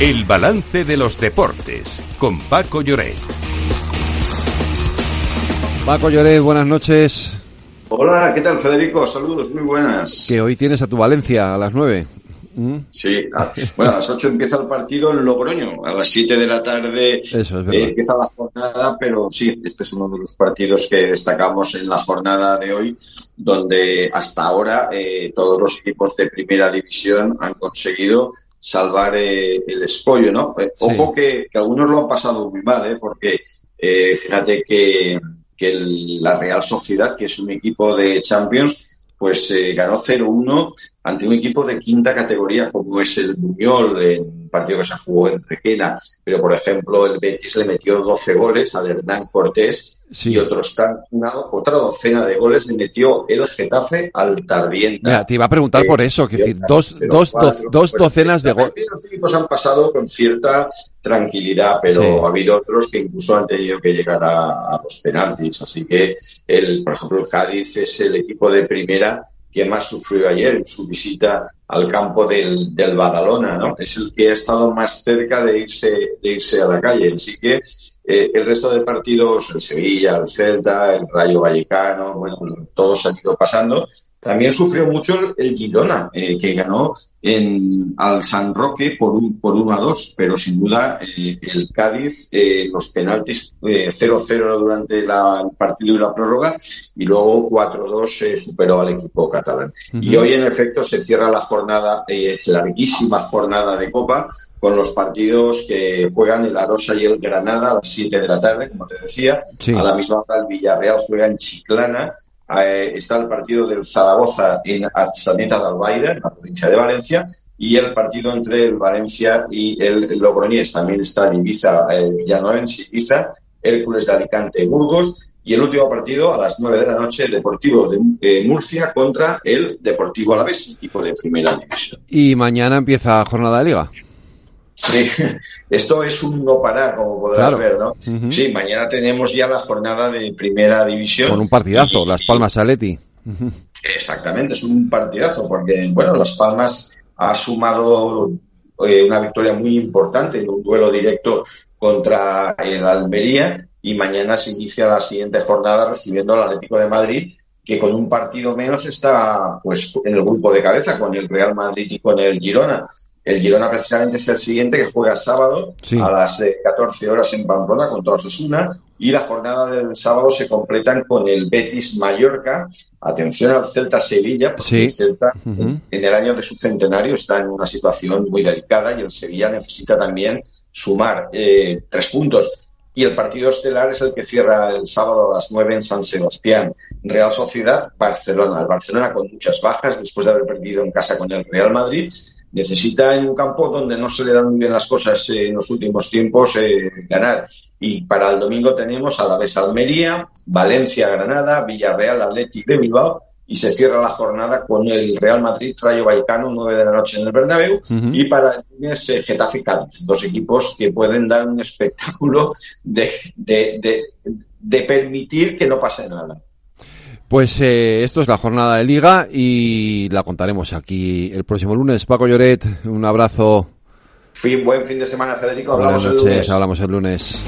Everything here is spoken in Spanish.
El balance de los deportes con Paco Lloret. Paco Lloret, buenas noches. Hola, ¿qué tal Federico? Saludos, muy buenas. Que hoy tienes a tu Valencia a las nueve. ¿Mm? Sí, bueno, a las 8 empieza el partido en Logroño, a las 7 de la tarde eh, empieza la jornada, pero sí, este es uno de los partidos que destacamos en la jornada de hoy, donde hasta ahora eh, todos los equipos de primera división han conseguido salvar eh, el escollo, ¿no? Eh, ojo que, algunos lo han pasado muy mal, ¿eh? Porque eh, fíjate que, que la Real Sociedad, que es un equipo de Champions, pues ganó 0-1 ante un equipo de quinta categoría como es el Buñol, en un partido que se jugó en Requena, pero por ejemplo el Betis le metió 12 goles al Hernán Cortés y otros una, otra docena de goles le metió el Getafe al Tardienta. te iba a preguntar por eso, que decir, dos, dos, dos, docenas de goles. Los equipos han pasado con cierta tranquilidad, pero ha habido otros que incluso han tenido que llegar a, los penaltis. Así que, el, por ejemplo, el Cádiz es el equipo de primera que más sufrió ayer en su visita al campo del, del Badalona, ¿no? Es el que ha estado más cerca de irse, de irse a la calle. Así que eh, el resto de partidos, el Sevilla, el Celta, el Rayo Vallecano, bueno, todos han ido pasando. También sufrió mucho el, Girona, eh, que ganó en, al San Roque por un, por 1 a 2, pero sin duda eh, el Cádiz, los penaltis 0-0 durante la, el partido y la prórroga, y luego 4-2 superó al equipo catalán. Y hoy, en efecto, se cierra la jornada, larguísima jornada de Copa, con los partidos que juegan el Arosa y el Granada a las 7 de la tarde, como te decía. A la misma hora el Villarreal juega en Chiclana. Eh, está el partido del Zaragoza en Atzaneta de Albaida, en la provincia de Valencia. Y el partido entre el Valencia y el Logroñés. También está en Ibiza, eh, Villanovense, Ibiza, Hércules de Alicante, Burgos. Y el último partido a las 9 de la noche, Deportivo de eh, Murcia contra el Deportivo Alavés, equipo de primera división. Y mañana empieza jornada de liga. Sí, esto es un no parar, como podrás ver, ¿no? Sí, mañana tenemos ya la jornada de primera división. Con un partidazo, Las Palmas Aleti. Exactamente, es un partidazo, porque, bueno, Las Palmas ha sumado eh, una victoria muy importante en un duelo directo contra el Almería y mañana se inicia la siguiente jornada recibiendo al Atlético de Madrid que con un partido menos está pues en el grupo de cabeza con el Real Madrid y con el Girona. El Girona precisamente es el siguiente que juega sábado a las 14 eh, horas en Pamplona contra Osasuna y la jornada del sábado se completan con el Betis Mallorca. Atención al Celta Sevilla, porque el Celta en el año de su centenario está en una situación muy delicada y el Sevilla necesita también sumar eh, tres puntos. Y el partido estelar es el que cierra el sábado a las 9 en San Sebastián. Real Sociedad, Barcelona. El Barcelona con muchas bajas después de haber perdido en casa con el Real Madrid necesita en un campo donde no se le dan muy bien las cosas en los últimos tiempos eh, ganar. Y para el domingo tenemos a la vez Almería, Valencia, Granada, Villarreal, Atlético de Bilbao y se cierra la jornada con el Real Madrid, Rayo Vallecano, 9 de la noche en el Bernabéu y para el lunes eh, Getafe Cádiz, dos equipos que pueden dar un espectáculo de, de, de permitir que no pase nada. Pues eh, esto es la jornada de liga y la contaremos aquí el próximo lunes. Paco Lloret, un abrazo. Fin, buen fin de semana, Federico. Hablamos Buenas noches, el lunes. hablamos el lunes.